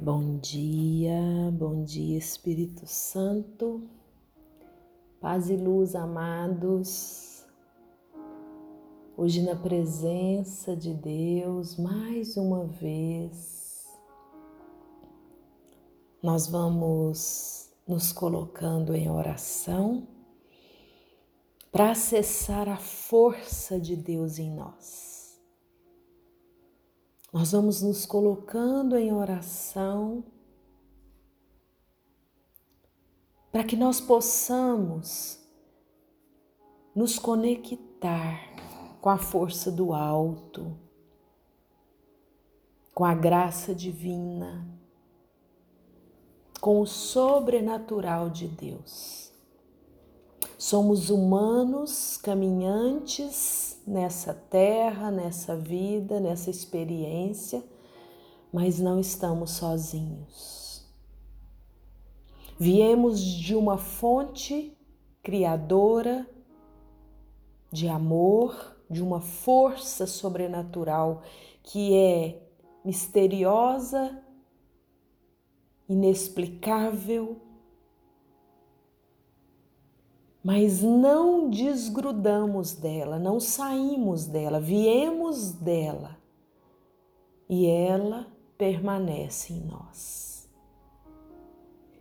Bom dia, bom dia Espírito Santo, paz e luz amados. Hoje, na presença de Deus, mais uma vez, nós vamos nos colocando em oração para acessar a força de Deus em nós. Nós vamos nos colocando em oração para que nós possamos nos conectar com a força do alto, com a graça divina, com o sobrenatural de Deus. Somos humanos caminhantes nessa terra, nessa vida, nessa experiência, mas não estamos sozinhos. Viemos de uma fonte criadora de amor, de uma força sobrenatural que é misteriosa, inexplicável, mas não desgrudamos dela, não saímos dela, viemos dela e ela permanece em nós.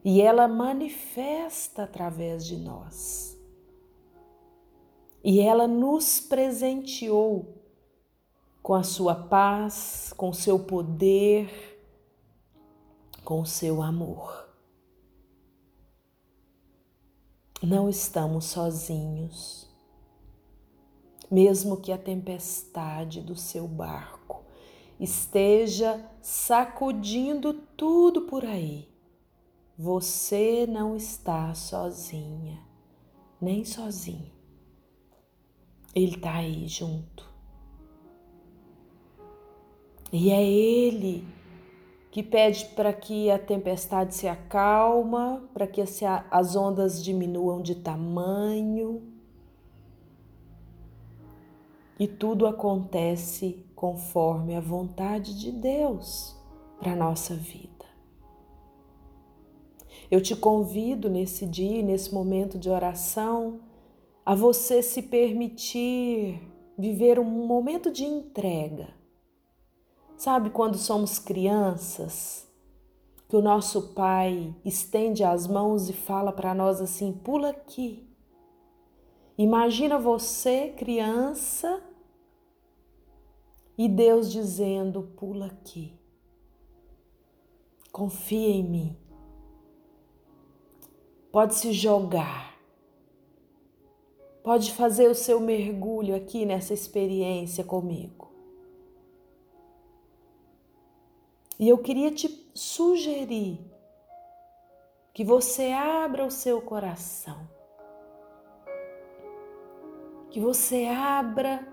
E ela manifesta através de nós. E ela nos presenteou com a sua paz, com o seu poder, com o seu amor não estamos sozinhos. Mesmo que a tempestade do seu barco esteja sacudindo tudo por aí, você não está sozinha, nem sozinho. Ele está aí junto. E é Ele que pede para que a tempestade se acalma, para que as ondas diminuam de tamanho. E tudo acontece conforme a vontade de Deus para a nossa vida. Eu te convido nesse dia, nesse momento de oração, a você se permitir viver um momento de entrega Sabe quando somos crianças, que o nosso pai estende as mãos e fala para nós assim: pula aqui. Imagina você, criança, e Deus dizendo: pula aqui. Confia em mim. Pode se jogar. Pode fazer o seu mergulho aqui nessa experiência comigo. E eu queria te sugerir que você abra o seu coração, que você abra,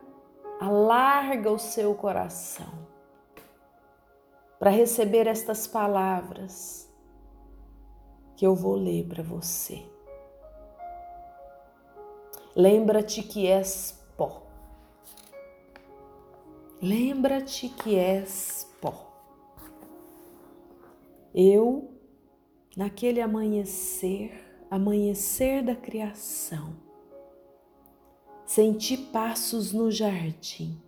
alarga o seu coração para receber estas palavras que eu vou ler para você. Lembra-te que és pó. Lembra-te que és. Eu, naquele amanhecer, amanhecer da criação, senti passos no jardim.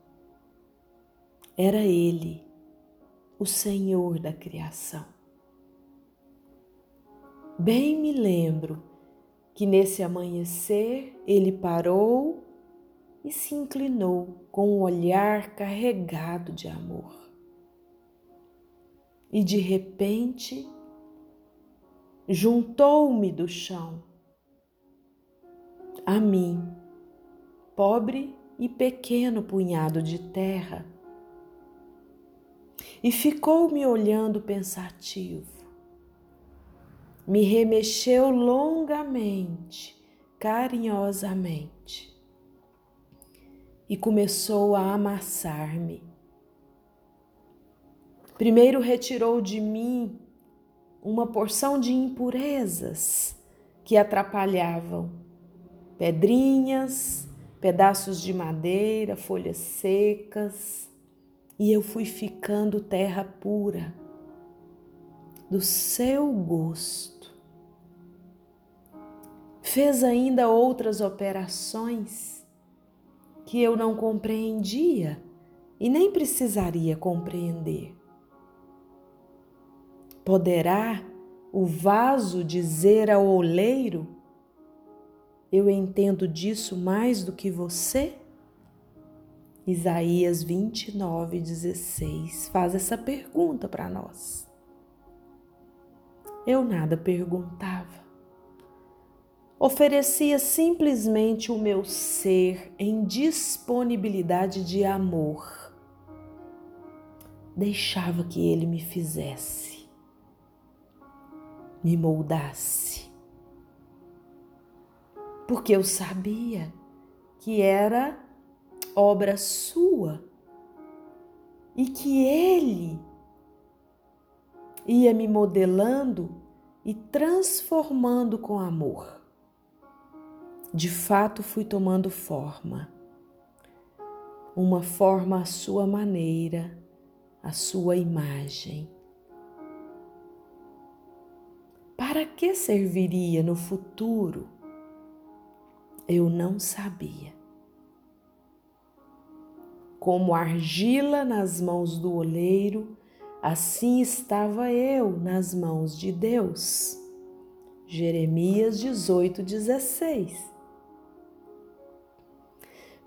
Era Ele, o Senhor da criação. Bem me lembro que nesse amanhecer ele parou e se inclinou com um olhar carregado de amor e de repente juntou-me do chão a mim, pobre e pequeno punhado de terra, e ficou me olhando pensativo. Me remexeu longamente, carinhosamente, e começou a amassar-me Primeiro retirou de mim uma porção de impurezas que atrapalhavam, pedrinhas, pedaços de madeira, folhas secas, e eu fui ficando terra pura. do seu gosto. Fez ainda outras operações que eu não compreendia e nem precisaria compreender. Poderá o vaso dizer ao oleiro: Eu entendo disso mais do que você? Isaías 29, 16 faz essa pergunta para nós. Eu nada perguntava. Oferecia simplesmente o meu ser em disponibilidade de amor. Deixava que ele me fizesse, me moldasse. Porque eu sabia que era obra sua e que Ele ia me modelando e transformando com amor. De fato, fui tomando forma, uma forma à sua maneira, à sua imagem. Para que serviria no futuro? Eu não sabia como argila nas mãos do oleiro, assim estava eu nas mãos de Deus. Jeremias 18, 16.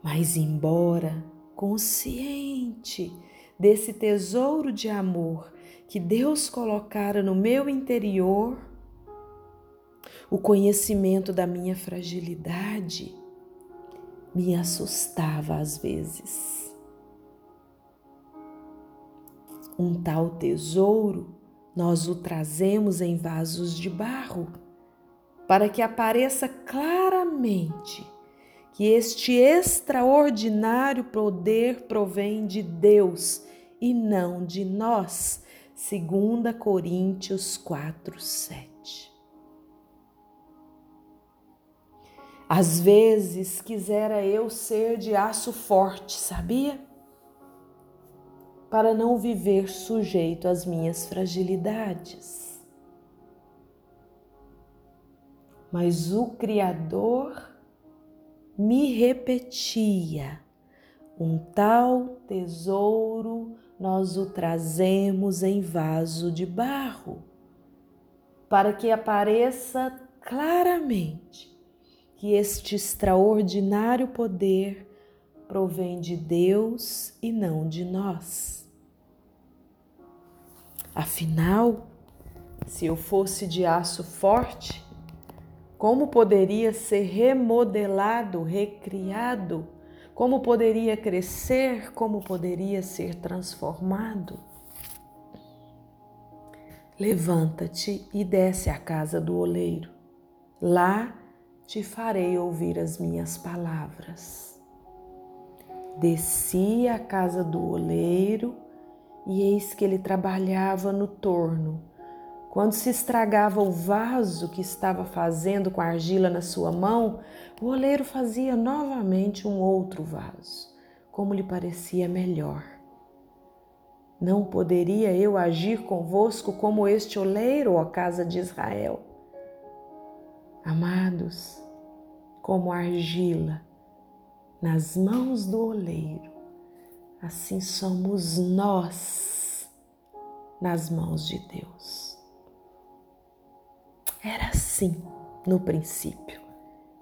Mas, embora consciente desse tesouro de amor que Deus colocara no meu interior, o conhecimento da minha fragilidade me assustava às vezes. Um tal tesouro nós o trazemos em vasos de barro, para que apareça claramente que este extraordinário poder provém de Deus e não de nós. 2 Coríntios 4, 7. Às vezes quisera eu ser de aço forte, sabia? para não viver sujeito às minhas fragilidades. Mas o Criador me repetia: um tal tesouro nós o trazemos em vaso de barro, para que apareça claramente que este extraordinário poder provém de Deus e não de nós. Afinal, se eu fosse de aço forte, como poderia ser remodelado, recriado? Como poderia crescer? Como poderia ser transformado? Levanta-te e desce à casa do oleiro. Lá te farei ouvir as minhas palavras. Desci à casa do oleiro e eis que ele trabalhava no torno. Quando se estragava o vaso que estava fazendo com a argila na sua mão, o oleiro fazia novamente um outro vaso, como lhe parecia melhor. Não poderia eu agir convosco como este oleiro, ó casa de Israel? Amados, como argila nas mãos do oleiro, assim somos nós nas mãos de Deus. Era assim no princípio,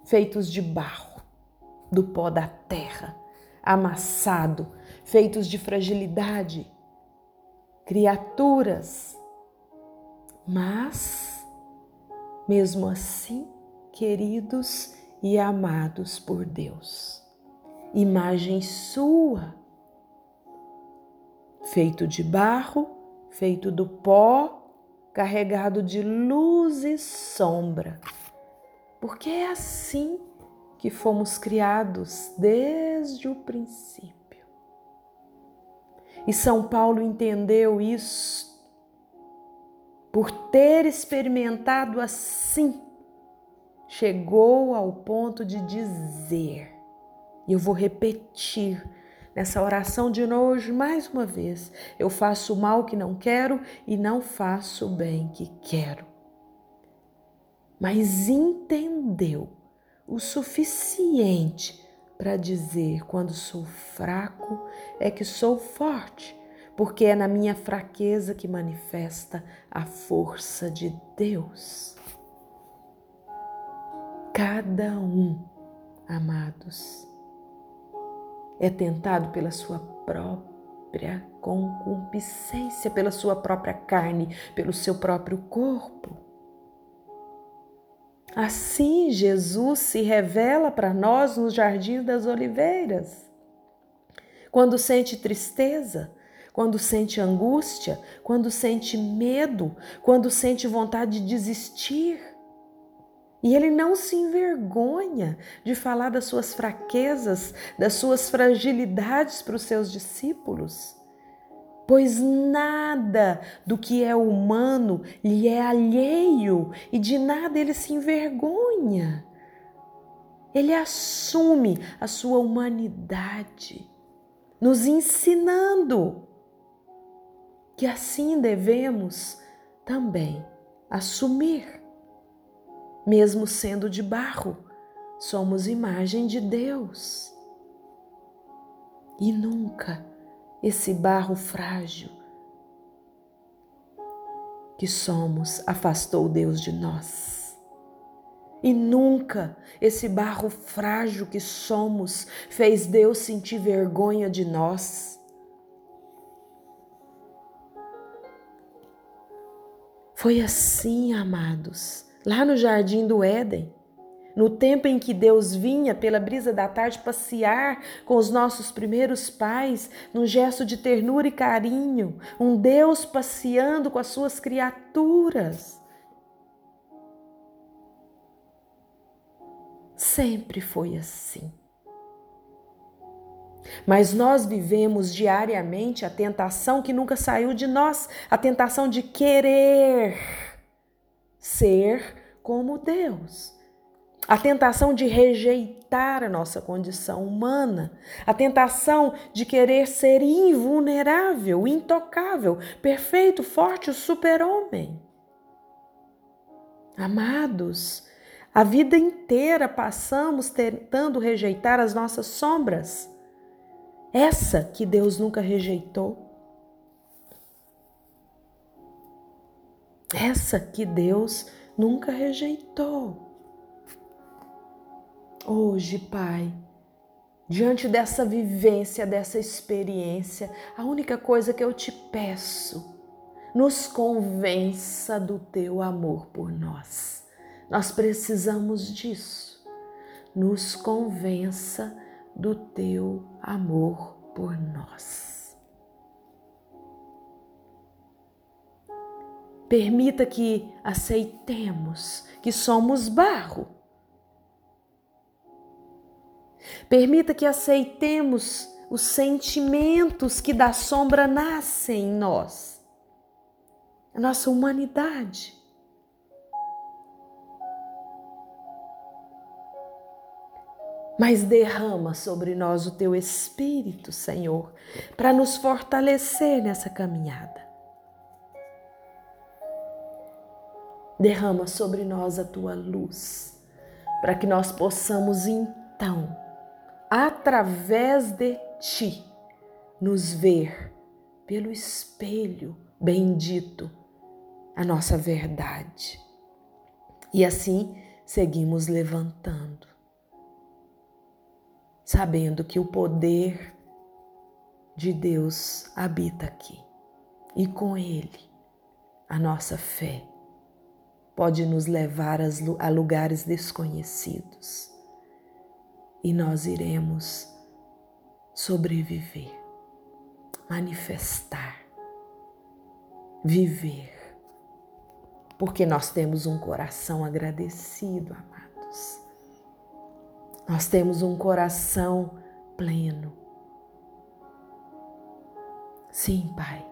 feitos de barro, do pó da terra, amassado, feitos de fragilidade, criaturas. Mas, mesmo assim, queridos e amados por Deus, imagem sua feito de barro, feito do pó, carregado de luz e sombra. Porque é assim que fomos criados desde o princípio. E São Paulo entendeu isso por ter experimentado assim, chegou ao ponto de dizer, e eu vou repetir nessa oração de hoje, mais uma vez, eu faço o mal que não quero e não faço o bem que quero. Mas entendeu o suficiente para dizer: quando sou fraco, é que sou forte, porque é na minha fraqueza que manifesta a força de Deus. Cada um, amados, é tentado pela sua própria concupiscência, pela sua própria carne, pelo seu próprio corpo. Assim, Jesus se revela para nós nos jardins das oliveiras. Quando sente tristeza, quando sente angústia, quando sente medo, quando sente vontade de desistir. E ele não se envergonha de falar das suas fraquezas, das suas fragilidades para os seus discípulos pois nada do que é humano lhe é alheio e de nada ele se envergonha. Ele assume a sua humanidade, nos ensinando que assim devemos também assumir, mesmo sendo de barro, somos imagem de Deus. E nunca esse barro frágil que somos afastou Deus de nós. E nunca esse barro frágil que somos fez Deus sentir vergonha de nós. Foi assim, amados, lá no jardim do Éden no tempo em que Deus vinha pela brisa da tarde passear com os nossos primeiros pais, num gesto de ternura e carinho, um Deus passeando com as suas criaturas. Sempre foi assim. Mas nós vivemos diariamente a tentação que nunca saiu de nós, a tentação de querer ser como Deus a tentação de rejeitar a nossa condição humana, a tentação de querer ser invulnerável, intocável, perfeito, forte, o super-homem. Amados, a vida inteira passamos tentando rejeitar as nossas sombras, essa que Deus nunca rejeitou. Essa que Deus nunca rejeitou. Hoje, Pai, diante dessa vivência, dessa experiência, a única coisa que eu te peço, nos convença do teu amor por nós. Nós precisamos disso. Nos convença do teu amor por nós. Permita que aceitemos que somos barro Permita que aceitemos os sentimentos que da sombra nascem em nós, a nossa humanidade. Mas derrama sobre nós o teu Espírito, Senhor, para nos fortalecer nessa caminhada. Derrama sobre nós a tua luz, para que nós possamos então através de ti, nos ver pelo espelho bendito a nossa verdade. E assim seguimos levantando, sabendo que o poder de Deus habita aqui e com Ele a nossa fé pode nos levar a lugares desconhecidos e nós iremos sobreviver, manifestar, viver, porque nós temos um coração agradecido, amados. Nós temos um coração pleno. Sim, Pai,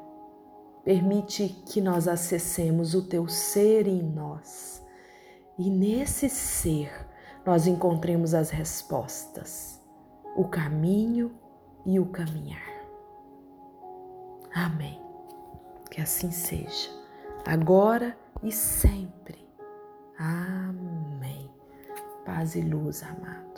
Permite que nós acessemos o teu ser em nós e nesse ser nós encontremos as respostas, o caminho e o caminhar. Amém. Que assim seja, agora e sempre. Amém. Paz e luz, amado.